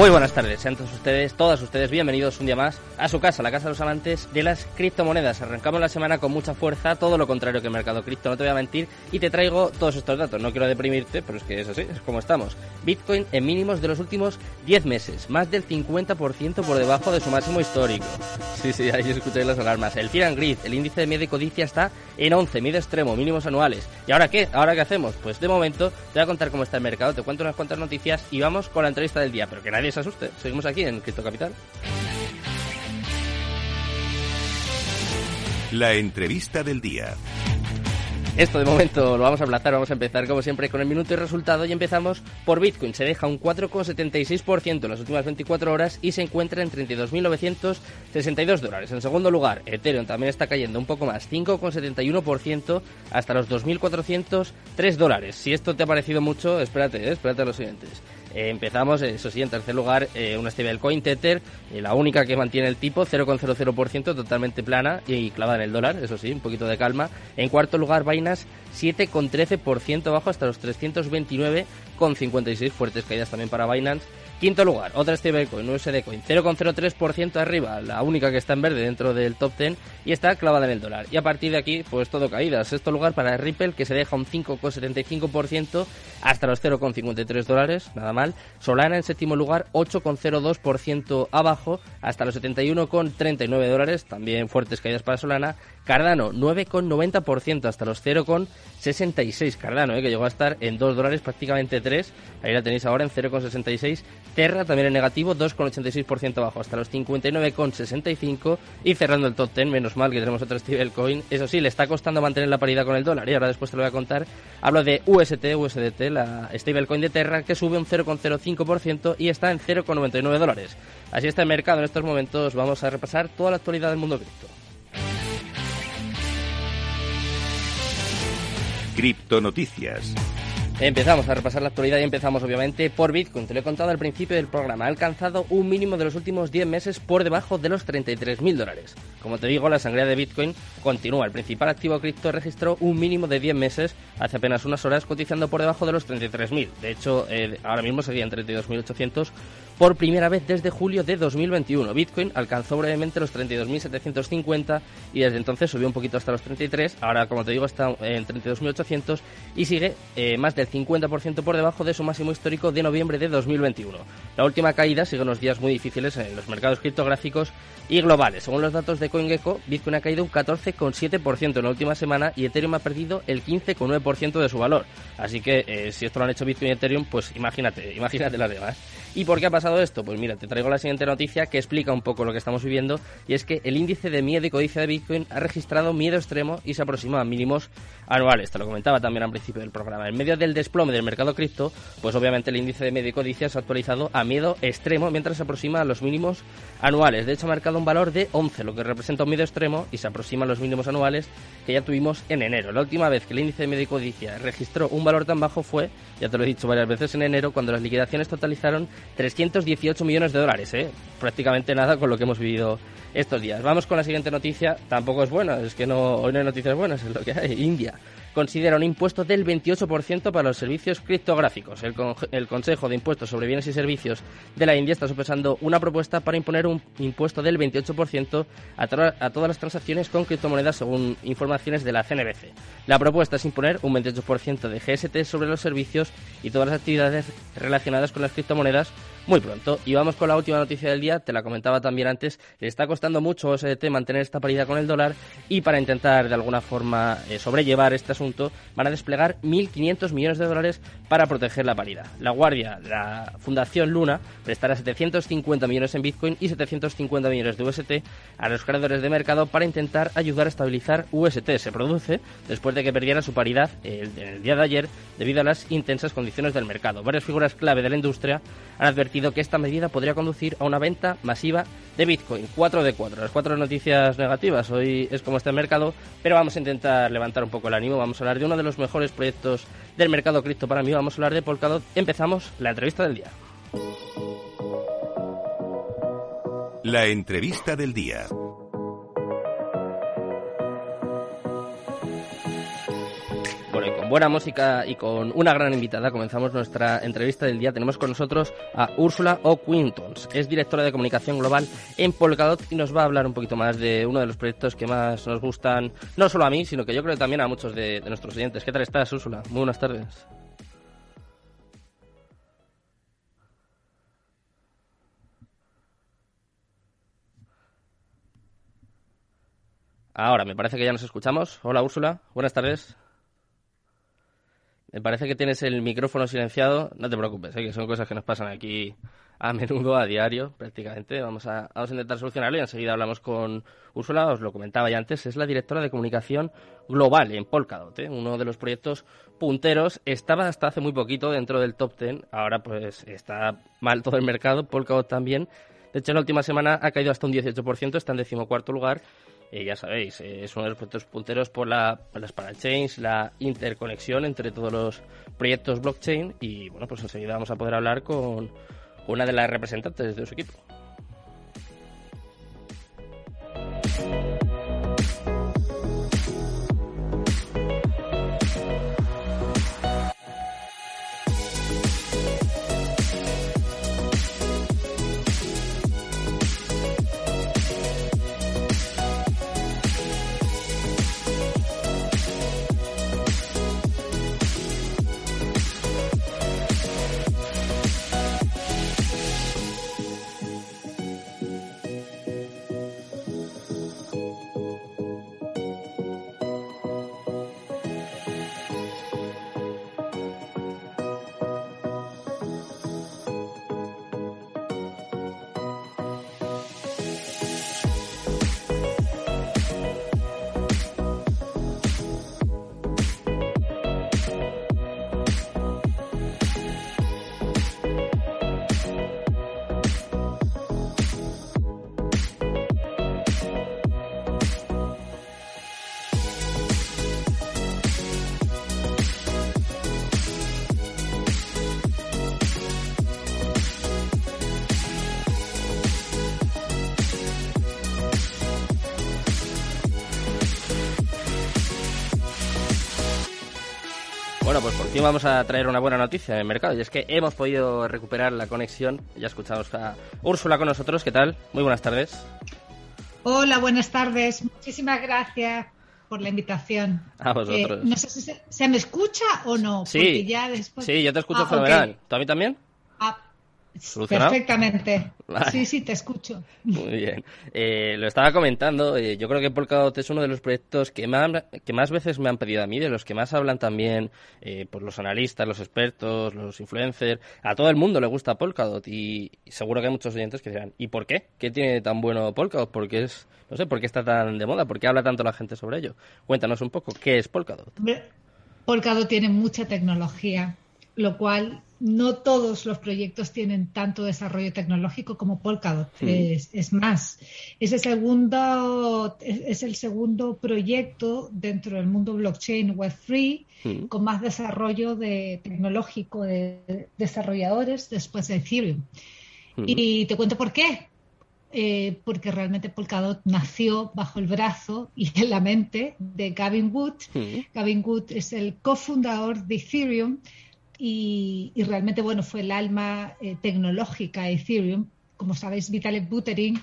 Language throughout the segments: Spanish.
Muy buenas tardes, sean todos ustedes, todas ustedes bienvenidos un día más a su casa, la casa de los amantes de las criptomonedas. Arrancamos la semana con mucha fuerza, todo lo contrario que el mercado cripto, no te voy a mentir, y te traigo todos estos datos. No quiero deprimirte, pero es que es así, es como estamos. Bitcoin en mínimos de los últimos 10 meses, más del 50% por debajo de su máximo histórico. Sí, sí, ahí escucháis las alarmas. El Fear and el índice de miedo y codicia está en 11, miedo extremo, mínimos anuales. ¿Y ahora qué? ¿Ahora qué hacemos? Pues de momento te voy a contar cómo está el mercado, te cuento unas cuantas noticias y vamos con la entrevista del día, pero que nadie se asuste. Seguimos aquí en Cripto Capital. La entrevista del día. Esto de momento lo vamos a aplazar, vamos a empezar como siempre con el minuto y resultado y empezamos por Bitcoin. Se deja un 4,76% en las últimas 24 horas y se encuentra en 32.962 dólares. En segundo lugar, Ethereum también está cayendo un poco más, 5,71% hasta los 2.403 dólares. Si esto te ha parecido mucho, espérate, eh, espérate a los siguientes. Eh, empezamos, eso sí, en tercer lugar, eh, una stablecoin Tether, la única que mantiene el tipo, 0,00%, totalmente plana y clavada en el dólar, eso sí, un poquito de calma. En cuarto lugar, Binance, 7,13% bajo hasta los 329,56, fuertes caídas también para Binance. Quinto lugar, otra stablecoin, USD Coin, 0,03% arriba, la única que está en verde dentro del top 10 y está clavada en el dólar. Y a partir de aquí, pues todo caídas. Sexto lugar para Ripple, que se deja un 5,75% hasta los 0,53 dólares, nada mal. Solana en séptimo lugar, 8,02% abajo hasta los 71,39 dólares, también fuertes caídas para Solana. Cardano, 9,90% hasta los 0,66. Cardano, eh, que llegó a estar en 2 dólares, prácticamente 3. Ahí la tenéis ahora en 0,66. Terra también en negativo, 2,86% abajo hasta los 59,65. Y cerrando el top 10, menos mal que tenemos otro stablecoin. Eso sí, le está costando mantener la paridad con el dólar. Y ahora después te lo voy a contar. Hablo de UST, USDT, la stablecoin de Terra, que sube un 0,05% y está en 0,99 dólares. Así está el mercado en estos momentos. Vamos a repasar toda la actualidad del mundo cripto. Criptonoticias. Empezamos a repasar la actualidad y empezamos obviamente por Bitcoin. Te lo he contado al principio del programa. Ha alcanzado un mínimo de los últimos 10 meses por debajo de los 33.000 dólares. Como te digo, la sangría de Bitcoin continúa. El principal activo cripto registró un mínimo de 10 meses hace apenas unas horas cotizando por debajo de los 33.000. De hecho, eh, ahora mismo serían 32.800 por primera vez desde julio de 2021. Bitcoin alcanzó brevemente los 32.750 y desde entonces subió un poquito hasta los 33. Ahora, como te digo, está en 32.800 y sigue eh, más del 50% por debajo de su máximo histórico de noviembre de 2021. La última caída sigue unos días muy difíciles en los mercados criptográficos y globales. Según los datos de CoinGecko, Bitcoin ha caído un 14,7% en la última semana y Ethereum ha perdido el 15,9% de su valor. Así que eh, si esto lo han hecho Bitcoin y Ethereum, pues imagínate, imagínate las demás. ¿Y por qué ha pasado esto? Pues mira, te traigo la siguiente noticia que explica un poco lo que estamos viviendo y es que el índice de miedo y codicia de Bitcoin ha registrado miedo extremo y se aproxima a mínimos anuales. Te lo comentaba también al principio del programa. En medio del desplome del mercado cripto, pues obviamente el índice de miedo y codicia se ha actualizado a miedo extremo mientras se aproxima a los mínimos anuales. De hecho, ha marcado un valor de 11, lo que representa un miedo extremo y se aproxima a los mínimos anuales que ya tuvimos en enero. La última vez que el índice de miedo y codicia registró un valor tan bajo fue, ya te lo he dicho varias veces, en enero, cuando las liquidaciones totalizaron 318 millones de dólares, ¿eh? prácticamente nada con lo que hemos vivido estos días. Vamos con la siguiente noticia, tampoco es buena, es que no, hoy no hay noticias buenas, es lo que hay. India considera un impuesto del 28% para los servicios criptográficos. El, Consejo de Impuestos sobre Bienes y Servicios de la India está sopesando una propuesta para imponer un impuesto del 28% a, a todas las transacciones con criptomonedas según informaciones de la CNBC. La propuesta es imponer un 28% de GST sobre los servicios y todas las actividades relacionadas con las criptomonedas muy pronto. Y vamos con la última noticia del día, te la comentaba también antes, le está costando mucho a OSDT mantener esta paridad con el dólar y para intentar de alguna forma eh, sobrellevar este asunto van a desplegar 1.500 millones de dólares para proteger la paridad. La Guardia, la Fundación Luna, prestará 750 millones en Bitcoin y 750 millones de UST a los creadores de mercado para intentar ayudar a estabilizar UST. Se produce después de que perdiera su paridad el, el día de ayer debido a las intensas condiciones del mercado. Varias figuras clave de la industria han advertido que esta medida podría conducir a una venta masiva de Bitcoin. 4 de 4. Las cuatro noticias negativas. Hoy es como está el mercado, pero vamos a intentar levantar un poco el ánimo. Vamos a hablar de uno de los mejores proyectos del mercado cripto para mí. Vamos a hablar de Polkadot. Empezamos la entrevista del día. La entrevista del día. Buena música y con una gran invitada comenzamos nuestra entrevista del día. Tenemos con nosotros a Úrsula O'Quintons. Es directora de comunicación global en Polkadot y nos va a hablar un poquito más de uno de los proyectos que más nos gustan, no solo a mí, sino que yo creo también a muchos de, de nuestros oyentes. ¿Qué tal estás, Úrsula? Muy buenas tardes. Ahora, me parece que ya nos escuchamos. Hola, Úrsula. Buenas tardes. Me parece que tienes el micrófono silenciado. No te preocupes, ¿eh? que son cosas que nos pasan aquí a menudo, a diario, prácticamente. Vamos a, vamos a intentar solucionarlo y enseguida hablamos con Úrsula. Os lo comentaba ya antes, es la directora de comunicación global en Polkadot, ¿eh? uno de los proyectos punteros. Estaba hasta hace muy poquito dentro del top 10. Ahora, pues, está mal todo el mercado. Polkadot también. De hecho, en la última semana ha caído hasta un 18%, está en decimocuarto lugar eh, ya sabéis, eh, es uno de los proyectos punteros por, la, por las parachains, la interconexión entre todos los proyectos blockchain y bueno, pues enseguida vamos a poder hablar con una de las representantes de su equipo. Bueno, pues por fin vamos a traer una buena noticia en el mercado y es que hemos podido recuperar la conexión. Ya escuchamos a Úrsula con nosotros. ¿Qué tal? Muy buenas tardes. Hola, buenas tardes. Muchísimas gracias por la invitación. A vosotros. Eh, no sé si se, me escucha o no. Sí, ya después... sí yo te escucho ah, fenomenal. ¿Tú a mí también? Ah, Perfectamente. Sí, sí, te escucho. Muy bien. Eh, lo estaba comentando, eh, yo creo que Polkadot es uno de los proyectos que más, que más veces me han pedido a mí, de los que más hablan también eh, pues los analistas, los expertos, los influencers. A todo el mundo le gusta Polkadot y, seguro que hay muchos oyentes que dirán, ¿y por qué? ¿Qué tiene tan bueno Polkadot? ¿Por qué es, no sé, por qué está tan de moda? ¿Por qué habla tanto la gente sobre ello? Cuéntanos un poco, ¿qué es Polkadot? Polkadot tiene mucha tecnología, lo cual no todos los proyectos tienen tanto desarrollo tecnológico como Polkadot. Es, más, es el, segundo, es, el segundo proyecto dentro del mundo blockchain Web3 con más desarrollo de, tecnológico de desarrolladores después de Ethereum. Y te cuento por qué. Eh, porque realmente Polkadot nació bajo el brazo y en la mente de Gavin Wood. Gavin Wood es el cofundador de Ethereum y, realmente, bueno, fue el alma eh, tecnológica de Ethereum. Como sabéis, Vitalik Buterin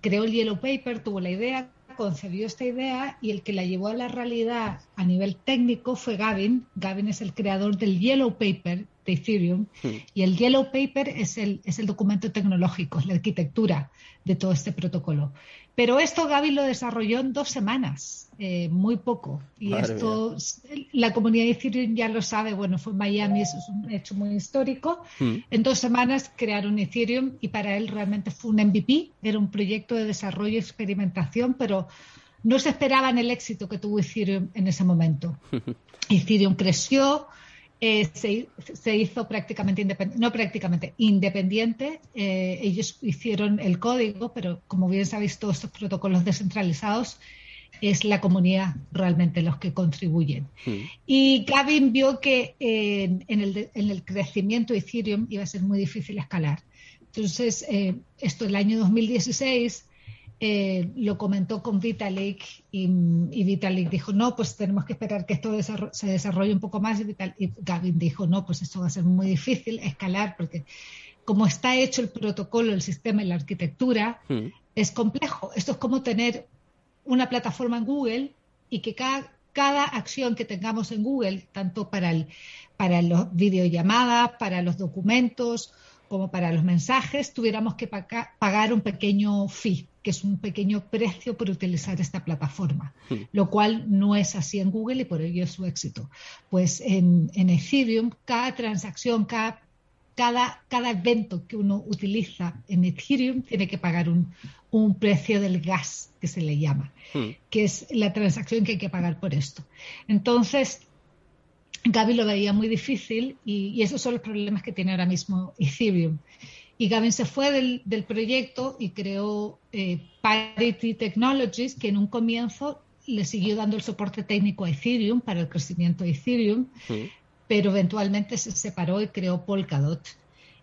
creó el Yellow Paper, tuvo la idea, concebió esta idea y el que la llevó a la realidad a nivel técnico fue Gavin. Gavin es el creador del Yellow Paper de Ethereum y el Yellow Paper es el, es el documento tecnológico, es la arquitectura de todo este protocolo. Pero esto Gaby lo desarrolló en dos semanas, eh, muy poco. Y esto, la comunidad de Ethereum ya lo sabe, bueno, fue en Miami, eso es un hecho muy histórico. Hmm. En dos semanas crearon Ethereum y para él realmente fue un MVP, era un proyecto de desarrollo y experimentación, pero no se esperaban el éxito que tuvo Ethereum en ese momento. Ethereum creció, eh, se, hizo prácticamente independiente, no prácticamente independiente. Eh, ellos hicieron el código, pero como bien sabéis, todos estos protocolos descentralizados es la comunidad realmente los que contribuyen. Hmm. Y Gavin vio que en, el, en, el, crecimiento de Ethereum iba a ser muy difícil escalar. Entonces, esto el año 2016 eh, lo comentó con Vitalik y, Vitalik dijo, no, pues tenemos que esperar que esto se desarrolle un poco más. Y, Gavin dijo, no, pues esto va a ser muy difícil escalar porque como está hecho el protocolo, el sistema y la arquitectura, hmm. es complejo. Esto es como tener una plataforma en Google y que cada, cada acción que tengamos en Google, tanto para, el, para las videollamadas, para los documentos, como para los mensajes, tuviéramos que pagar un pequeño fee, que es un pequeño precio por utilizar esta plataforma, hmm. lo cual no es así en Google y por ello es su éxito. Pues en, Ethereum, cada transacción, cada, cada, evento que uno utiliza en Ethereum tiene que pagar un, precio del gas, que se le llama, hmm. que es la transacción que hay que pagar por esto. Entonces, Gaby lo veía muy difícil y, esos son los problemas que tiene ahora mismo Ethereum. Y Gavin se fue del, proyecto y creó eh, Parity Technologies, que en un comienzo le siguió dando el soporte técnico a Ethereum para el crecimiento de Ethereum, pero eventualmente se separó y creó Polkadot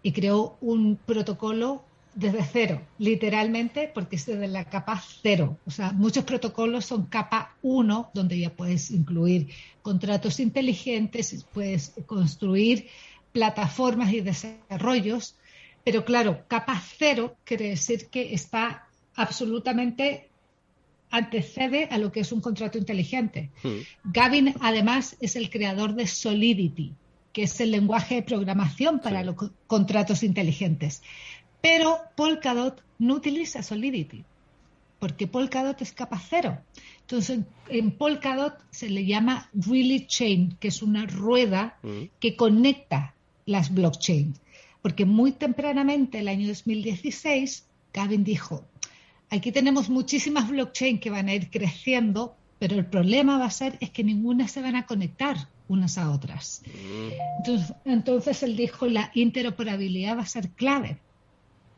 y creó un protocolo desde cero, literalmente, porque es desde la capa cero. O sea, muchos protocolos son capa uno, donde ya puedes incluir contratos inteligentes, puedes construir plataformas y desarrollos, pero claro, capa cero quiere decir que está absolutamente antecede a lo que es un contrato inteligente. Hmm. Gavin, además, es el creador de Solidity, que es el lenguaje de programación para los contratos inteligentes. Pero Polkadot no utiliza Solidity, porque Polkadot es capa cero. Entonces, en Polkadot se le llama Really Chain, que es una rueda mm. que conecta las blockchains. Porque muy tempranamente, el año 2016, Gavin dijo, aquí tenemos muchísimas blockchains que van a ir creciendo, pero el problema va a ser es que ninguna se van a conectar unas a otras. Mm. Entonces, entonces él dijo, la interoperabilidad va a ser clave.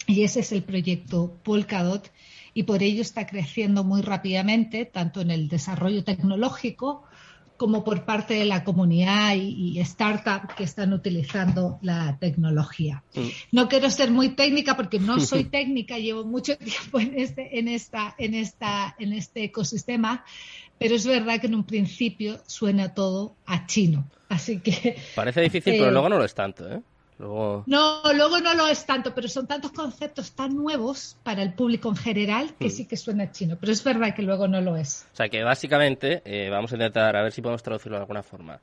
Y ese es el proyecto Polkadot y por ello está creciendo muy rápidamente, tanto en el desarrollo tecnológico como por parte de la comunidad y, startups que están utilizando la tecnología. Mm. No quiero ser muy técnica porque no soy técnica, llevo mucho tiempo en este, en esta, en esta, en este ecosistema, pero es verdad que en un principio suena todo a chino. Así que. Parece difícil, pero eh, luego no lo es tanto, ¿eh? No, luego no lo es tanto, pero son tantos conceptos tan nuevos para el público en general que hmm. sí que suena chino, pero es verdad que luego no lo es. O sea que básicamente, eh, vamos a intentar a ver si podemos traducirlo de alguna forma.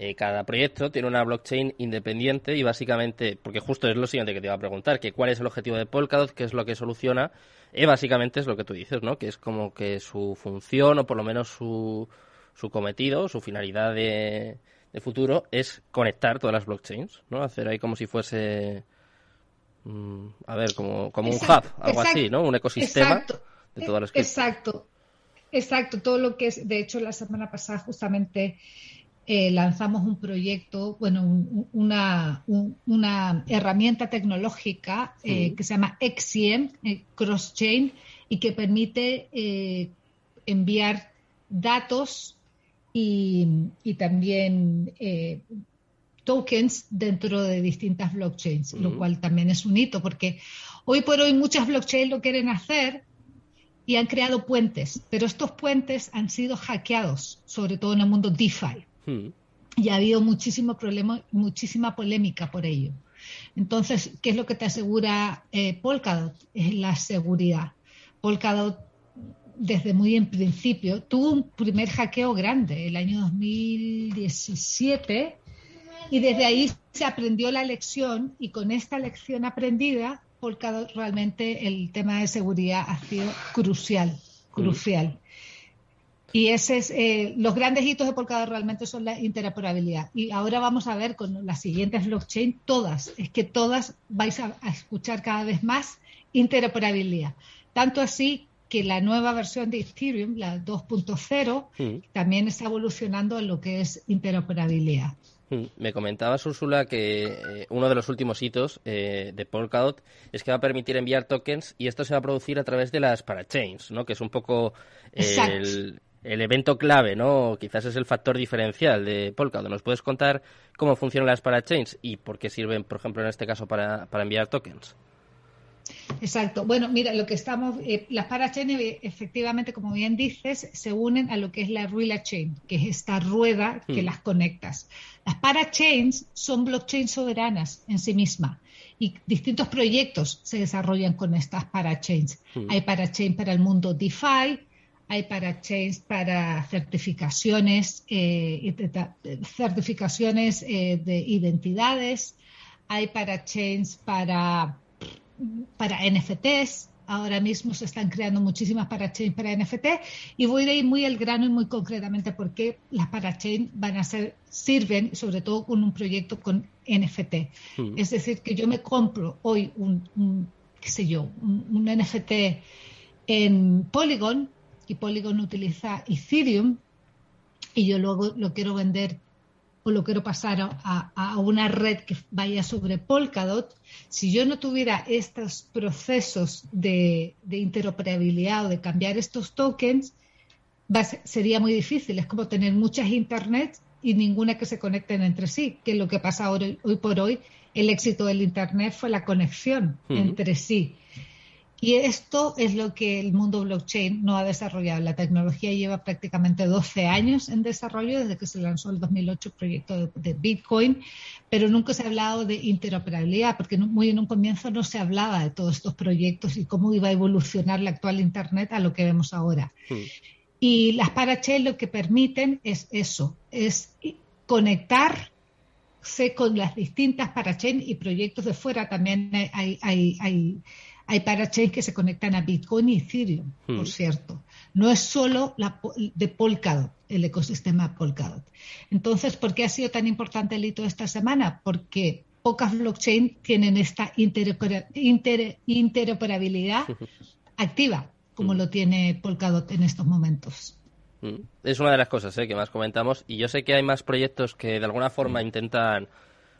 Eh, cada proyecto tiene una blockchain independiente y básicamente, porque justo es lo siguiente que te iba a preguntar, que cuál es el objetivo de Polkadot, qué es lo que soluciona, y básicamente es lo que tú dices, ¿no? Que es como que su función o por lo menos su, su cometido, su finalidad de de futuro es conectar todas las blockchains, ¿no? Hacer ahí como si fuese, mm, a ver, como, como un hub, algo así, ¿no? Un ecosistema de todas las Exacto, exacto. Todo lo que es, de hecho, la semana pasada justamente eh, lanzamos un proyecto, bueno, una, una, herramienta tecnológica eh, que se llama XCM, eh, Cross Chain, y que permite enviar datos y, también eh, tokens dentro de distintas blockchains, lo cual también es un hito, porque hoy por hoy muchas blockchains lo quieren hacer y han creado puentes, pero estos puentes han sido hackeados, sobre todo en el mundo DeFi. Y ha habido muchísimo problema, muchísima polémica por ello. Entonces, ¿qué es lo que te asegura eh, Polkadot? Es la seguridad. Polkadot desde muy en principio. Tuvo un primer hackeo grande el año 2017 y desde ahí se aprendió la lección y con esta lección aprendida, Polkadot realmente el tema de seguridad ha sido crucial, crucial. Y ese es, eh, los grandes hitos de Polkadot realmente son la interoperabilidad. Y ahora vamos a ver con las siguientes blockchain, todas, es que todas vais a, a escuchar cada vez más interoperabilidad. Tanto así que la nueva versión de Ethereum, la 2.0, mm. también está evolucionando en lo que es interoperabilidad. Mm, me comentabas, Úrsula, que eh, uno de los últimos hitos eh, de Polkadot es que va a permitir enviar tokens y esto se va a producir a través de las parachains, ¿no? Que es un poco el, evento clave, ¿no? Quizás es el factor diferencial de Polkadot. ¿Nos puedes contar cómo funcionan las parachains y por qué sirven, por ejemplo, en este caso para, para enviar tokens? Exacto. Bueno, mira, lo que estamos, eh, las parachains efectivamente, como bien dices, se unen a lo que es la relay chain, que es esta rueda que hmm. las conectas. Las parachains son blockchains soberanas en sí mismas y distintos proyectos se desarrollan con estas parachains. Hmm. Hay parachains para el mundo DeFi, hay parachains para certificaciones, eh, certificaciones eh, de identidades, hay parachains para para NFTs. Ahora mismo se están creando muchísimas parachains para NFT y voy a ir muy al grano y muy concretamente por qué las parachains van a ser, sirven, sobre todo con un proyecto con NFT. Hmm. Es decir, que yo me compro hoy un, qué sé yo, un, NFT en Polygon y Polygon utiliza Ethereum y yo luego lo quiero vender o lo quiero pasar a, una red que vaya sobre Polkadot, si yo no tuviera estos procesos de, interoperabilidad o de cambiar estos tokens, sería muy difícil. Es como tener muchas Internet y ninguna que se conecten entre sí, que es lo que pasa hoy, hoy por hoy. El éxito del Internet fue la conexión entre sí. Y esto es lo que el mundo blockchain no ha desarrollado. La tecnología lleva prácticamente 12 años en desarrollo desde que se lanzó el 2008 el proyecto de, Bitcoin, pero nunca se ha hablado de interoperabilidad, porque muy en un comienzo no se hablaba de todos estos proyectos y cómo iba a evolucionar la actual Internet a lo que vemos ahora. Hmm. Y las parachains lo que permiten es eso, es conectarse con las distintas parachains y proyectos de fuera. También hay, hay, hay hay parachains que se conectan a Bitcoin y Ethereum, por hmm. cierto. No es solo la de Polkadot, el ecosistema Polkadot. Entonces, ¿por qué ha sido tan importante el hito esta semana? Porque pocas blockchains tienen esta interoperabilidad activa, como hmm. lo tiene Polkadot en estos momentos. Hmm. Es una de las cosas ¿eh? que más comentamos y yo sé que hay más proyectos que de alguna forma intentan,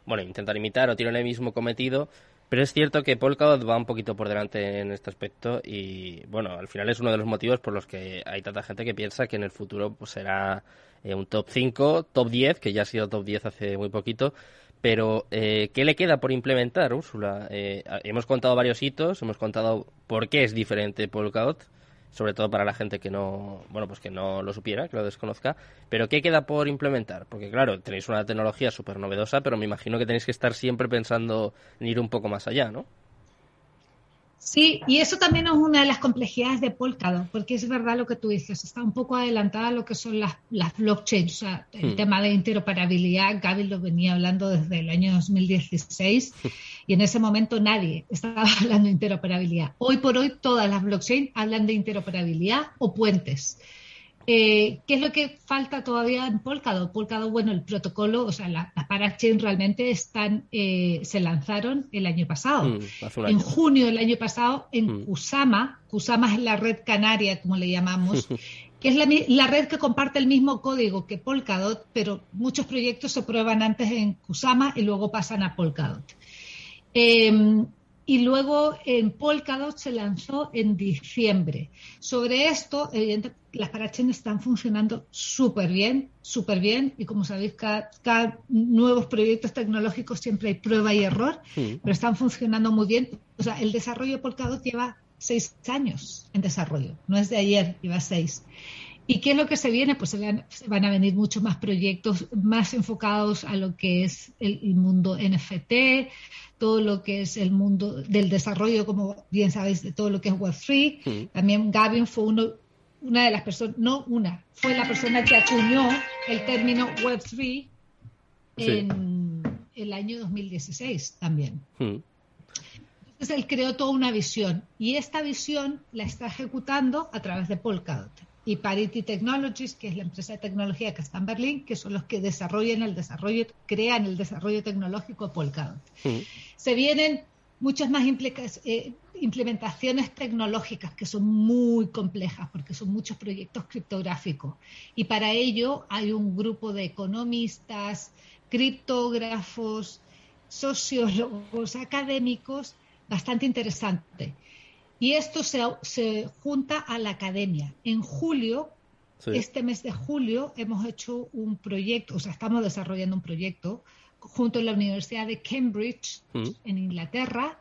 bueno, intentan imitar o tienen el mismo cometido, pero es cierto que Polkadot va un poquito por delante en este aspecto y, bueno, al final es uno de los motivos por los que hay tanta gente que piensa que en el futuro pues, será eh, un top 5, top 10, que ya ha sido top 10 hace muy poquito. Pero, eh, ¿qué le queda por implementar, Úrsula? Eh, hemos contado varios hitos, hemos contado por qué es diferente Polkadot sobre todo para la gente que no, bueno, pues que no lo supiera, que lo desconozca. Pero ¿qué queda por implementar? Porque claro, tenéis una tecnología súper novedosa, pero me imagino que tenéis que estar siempre pensando en ir un poco más allá, ¿no? Sí, y eso también es una de las complejidades de Polkadot, porque es verdad lo que tú dices, está un poco adelantada lo que son las, las blockchains, o sea, el hmm. tema de interoperabilidad, Gaby lo venía hablando desde el año 2016 y en ese momento nadie estaba hablando de interoperabilidad. Hoy por hoy todas las blockchains hablan de interoperabilidad o puentes. Eh, ¿Qué es lo que falta todavía en Polkadot? Polkadot, bueno, el protocolo, o sea, las la parachain realmente están, eh, se lanzaron el año pasado. Mm, en junio del año pasado, en mm. Kusama, Kusama es la red canaria, como le llamamos, que es la, red que comparte el mismo código que Polkadot, pero muchos proyectos se prueban antes en Kusama y luego pasan a Polkadot. Em, y luego en Polkadot se lanzó en diciembre. Sobre esto, las parachains están funcionando súper bien, súper bien, y como sabéis, cada, nuevos proyectos tecnológicos siempre hay prueba y error, pero están funcionando muy bien. O sea, el desarrollo de Polkadot lleva seis años en desarrollo, no es de ayer, lleva seis. ¿Y qué es lo que se viene? Pues se van, a venir muchos más proyectos más enfocados a lo que es el mundo NFT, todo lo que es el mundo del desarrollo, como bien sabéis, de todo lo que es Web3. También Gavin fue uno, una de las personas, no una, fue la persona que acuñó el término Web3 en el año 2016 también. Entonces él creó toda una visión y esta visión la está ejecutando a través de Polkadot y Parity Technologies, que es la empresa de tecnología que está en Berlín, que son los que desarrollan el desarrollo, crean el desarrollo tecnológico Polkadot. Se vienen muchas más eh, implementaciones tecnológicas que son muy complejas porque son muchos proyectos criptográficos y para ello hay un grupo de economistas, criptógrafos, sociólogos, académicos, bastante interesante. Y esto se, junta a la academia. En julio, este mes de julio, hemos hecho un proyecto, o sea, estamos desarrollando un proyecto junto a la Universidad de Cambridge, mm. en Inglaterra,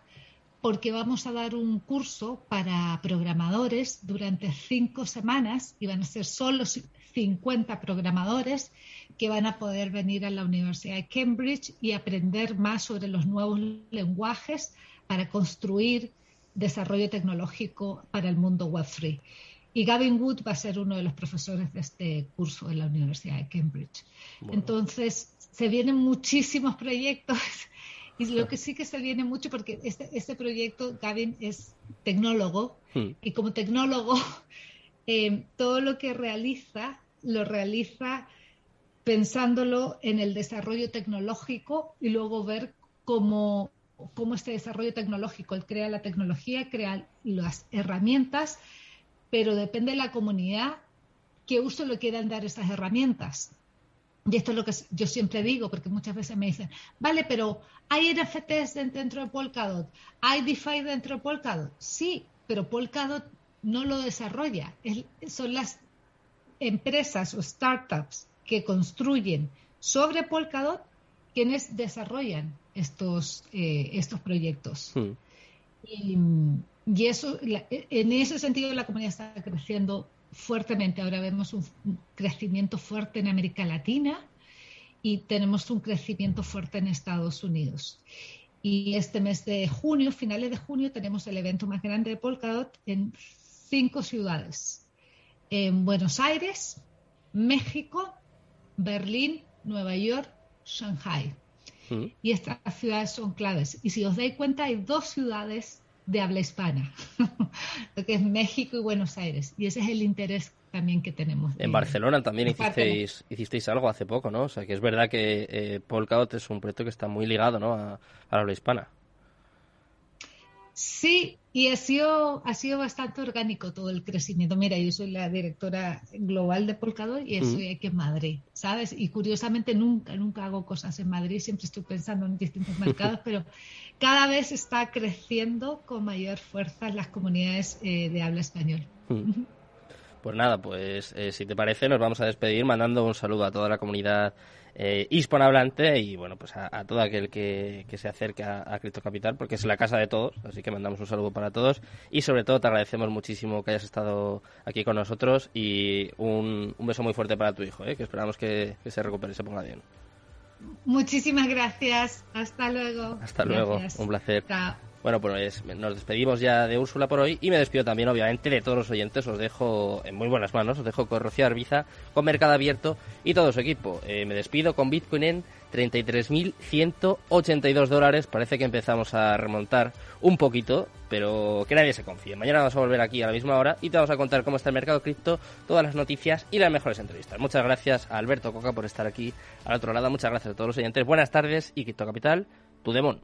porque vamos a dar un curso para programadores durante cinco semanas y van a ser solo 50 programadores que van a poder venir a la Universidad de Cambridge y aprender más sobre los nuevos lenguajes para construir desarrollo tecnológico para el mundo Web3. Y Gavin Wood va a ser uno de los profesores de este curso en la Universidad de Cambridge. Entonces, se vienen muchísimos proyectos y lo que sí que se viene mucho, porque este, este proyecto, Gavin es tecnólogo hmm. y como tecnólogo, eh, todo lo que realiza, lo realiza pensándolo en el desarrollo tecnológico y luego ver cómo, cómo este desarrollo tecnológico, él crea la tecnología, crea las herramientas, pero depende de la comunidad qué uso le quieran dar esas herramientas. Y esto es lo que yo siempre digo, porque muchas veces me dicen, vale, pero ¿hay NFTs dentro de Polkadot? ¿Hay DeFi dentro de Polkadot? Sí, pero Polkadot no lo desarrolla. son las empresas o startups que construyen sobre Polkadot quienes desarrollan estos, eh, estos proyectos. Hmm. Y, eso, en ese sentido, la comunidad está creciendo fuertemente. Ahora vemos un crecimiento fuerte en América Latina y tenemos un crecimiento fuerte en Estados Unidos. Y este mes de junio, finales de junio, tenemos el evento más grande de Polkadot en cinco ciudades. En Buenos Aires, México, Berlín, Nueva York, Shanghai. Y estas ciudades son claves. Y si os dais cuenta, hay dos ciudades de habla hispana, lo que es México y Buenos Aires. Y ese es el interés también que tenemos. En Barcelona también hicisteis, hicisteis algo hace poco, ¿no? O sea, que es verdad que eh, Polkadot es un proyecto que está muy ligado ¿no? a, a la habla hispana. Sí, y ha sido, ha sido bastante orgánico todo el crecimiento. Mira, yo soy la directora global de Polkadot y estoy aquí en Madrid, ¿sabes? Y curiosamente nunca, nunca hago cosas en Madrid, siempre estoy pensando en distintos mercados, pero cada vez está creciendo con mayor fuerza las comunidades eh, de habla español. Pues nada, pues eh, si te parece nos vamos a despedir mandando un saludo a toda la comunidad eh, hispanohablante y bueno, pues a, todo aquel que, se acerque a, a Cripto Capital porque es la casa de todos, así que mandamos un saludo para todos y sobre todo te agradecemos muchísimo que hayas estado aquí con nosotros y un, beso muy fuerte para tu hijo, ¿eh? que esperamos que, se recupere y se ponga bien. Muchísimas gracias. Hasta luego. Hasta luego. Un placer. Bueno, pues nos despedimos ya de Úrsula por hoy y me despido también, obviamente, de todos los oyentes. Os dejo en muy buenas manos, os dejo con Rocío Arbiza, con Mercado Abierto y todo su equipo. Eh, me despido con Bitcoin en 33.182 dólares. Parece que empezamos a remontar un poquito, pero que nadie se confíe. Mañana vamos a volver aquí a la misma hora y te vamos a contar cómo está el mercado cripto, todas las noticias y las mejores entrevistas. Muchas gracias a Alberto Coca por estar aquí al otro lado. Muchas gracias a todos los oyentes. Buenas tardes y Cripto Capital, tu demon.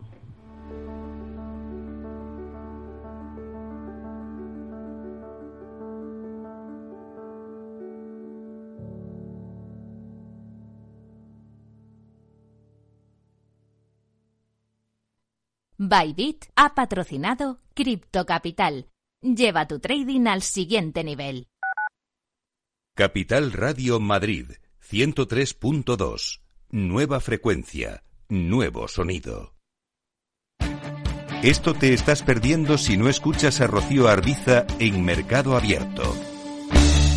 Bybit ha patrocinado Crypto Capital. Lleva tu trading al siguiente nivel. Capital Radio Madrid 103.2. Nueva frecuencia, nuevo sonido. Esto te estás perdiendo si no escuchas a Rocío Arbiza en Mercado Abierto.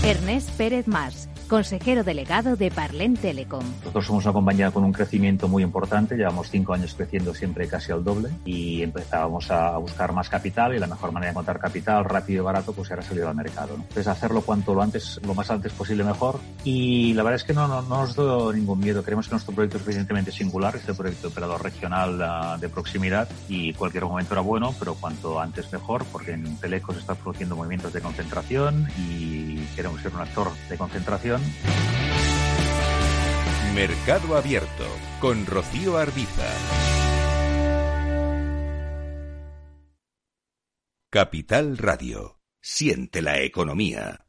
Ernest Pérez Más consejero delegado de Parlen Telecom. Nosotros somos una compañía con un crecimiento muy importante, llevamos cinco años creciendo siempre casi al doble y empezábamos a buscar más capital y la mejor manera de encontrar capital rápido y barato pues era salir al mercado. Entonces hacerlo cuanto lo antes, lo más antes posible mejor y la verdad es que no, no, nos da ningún miedo. Creemos que nuestro proyecto es suficientemente singular, este proyecto operador regional ah, de proximidad y cualquier momento era bueno, pero cuanto antes mejor porque en Teleco se están produciendo movimientos de concentración y queremos ser un actor de concentración Mercado Abierto con Rocío Arbiza. Capital Radio. Siente la economía.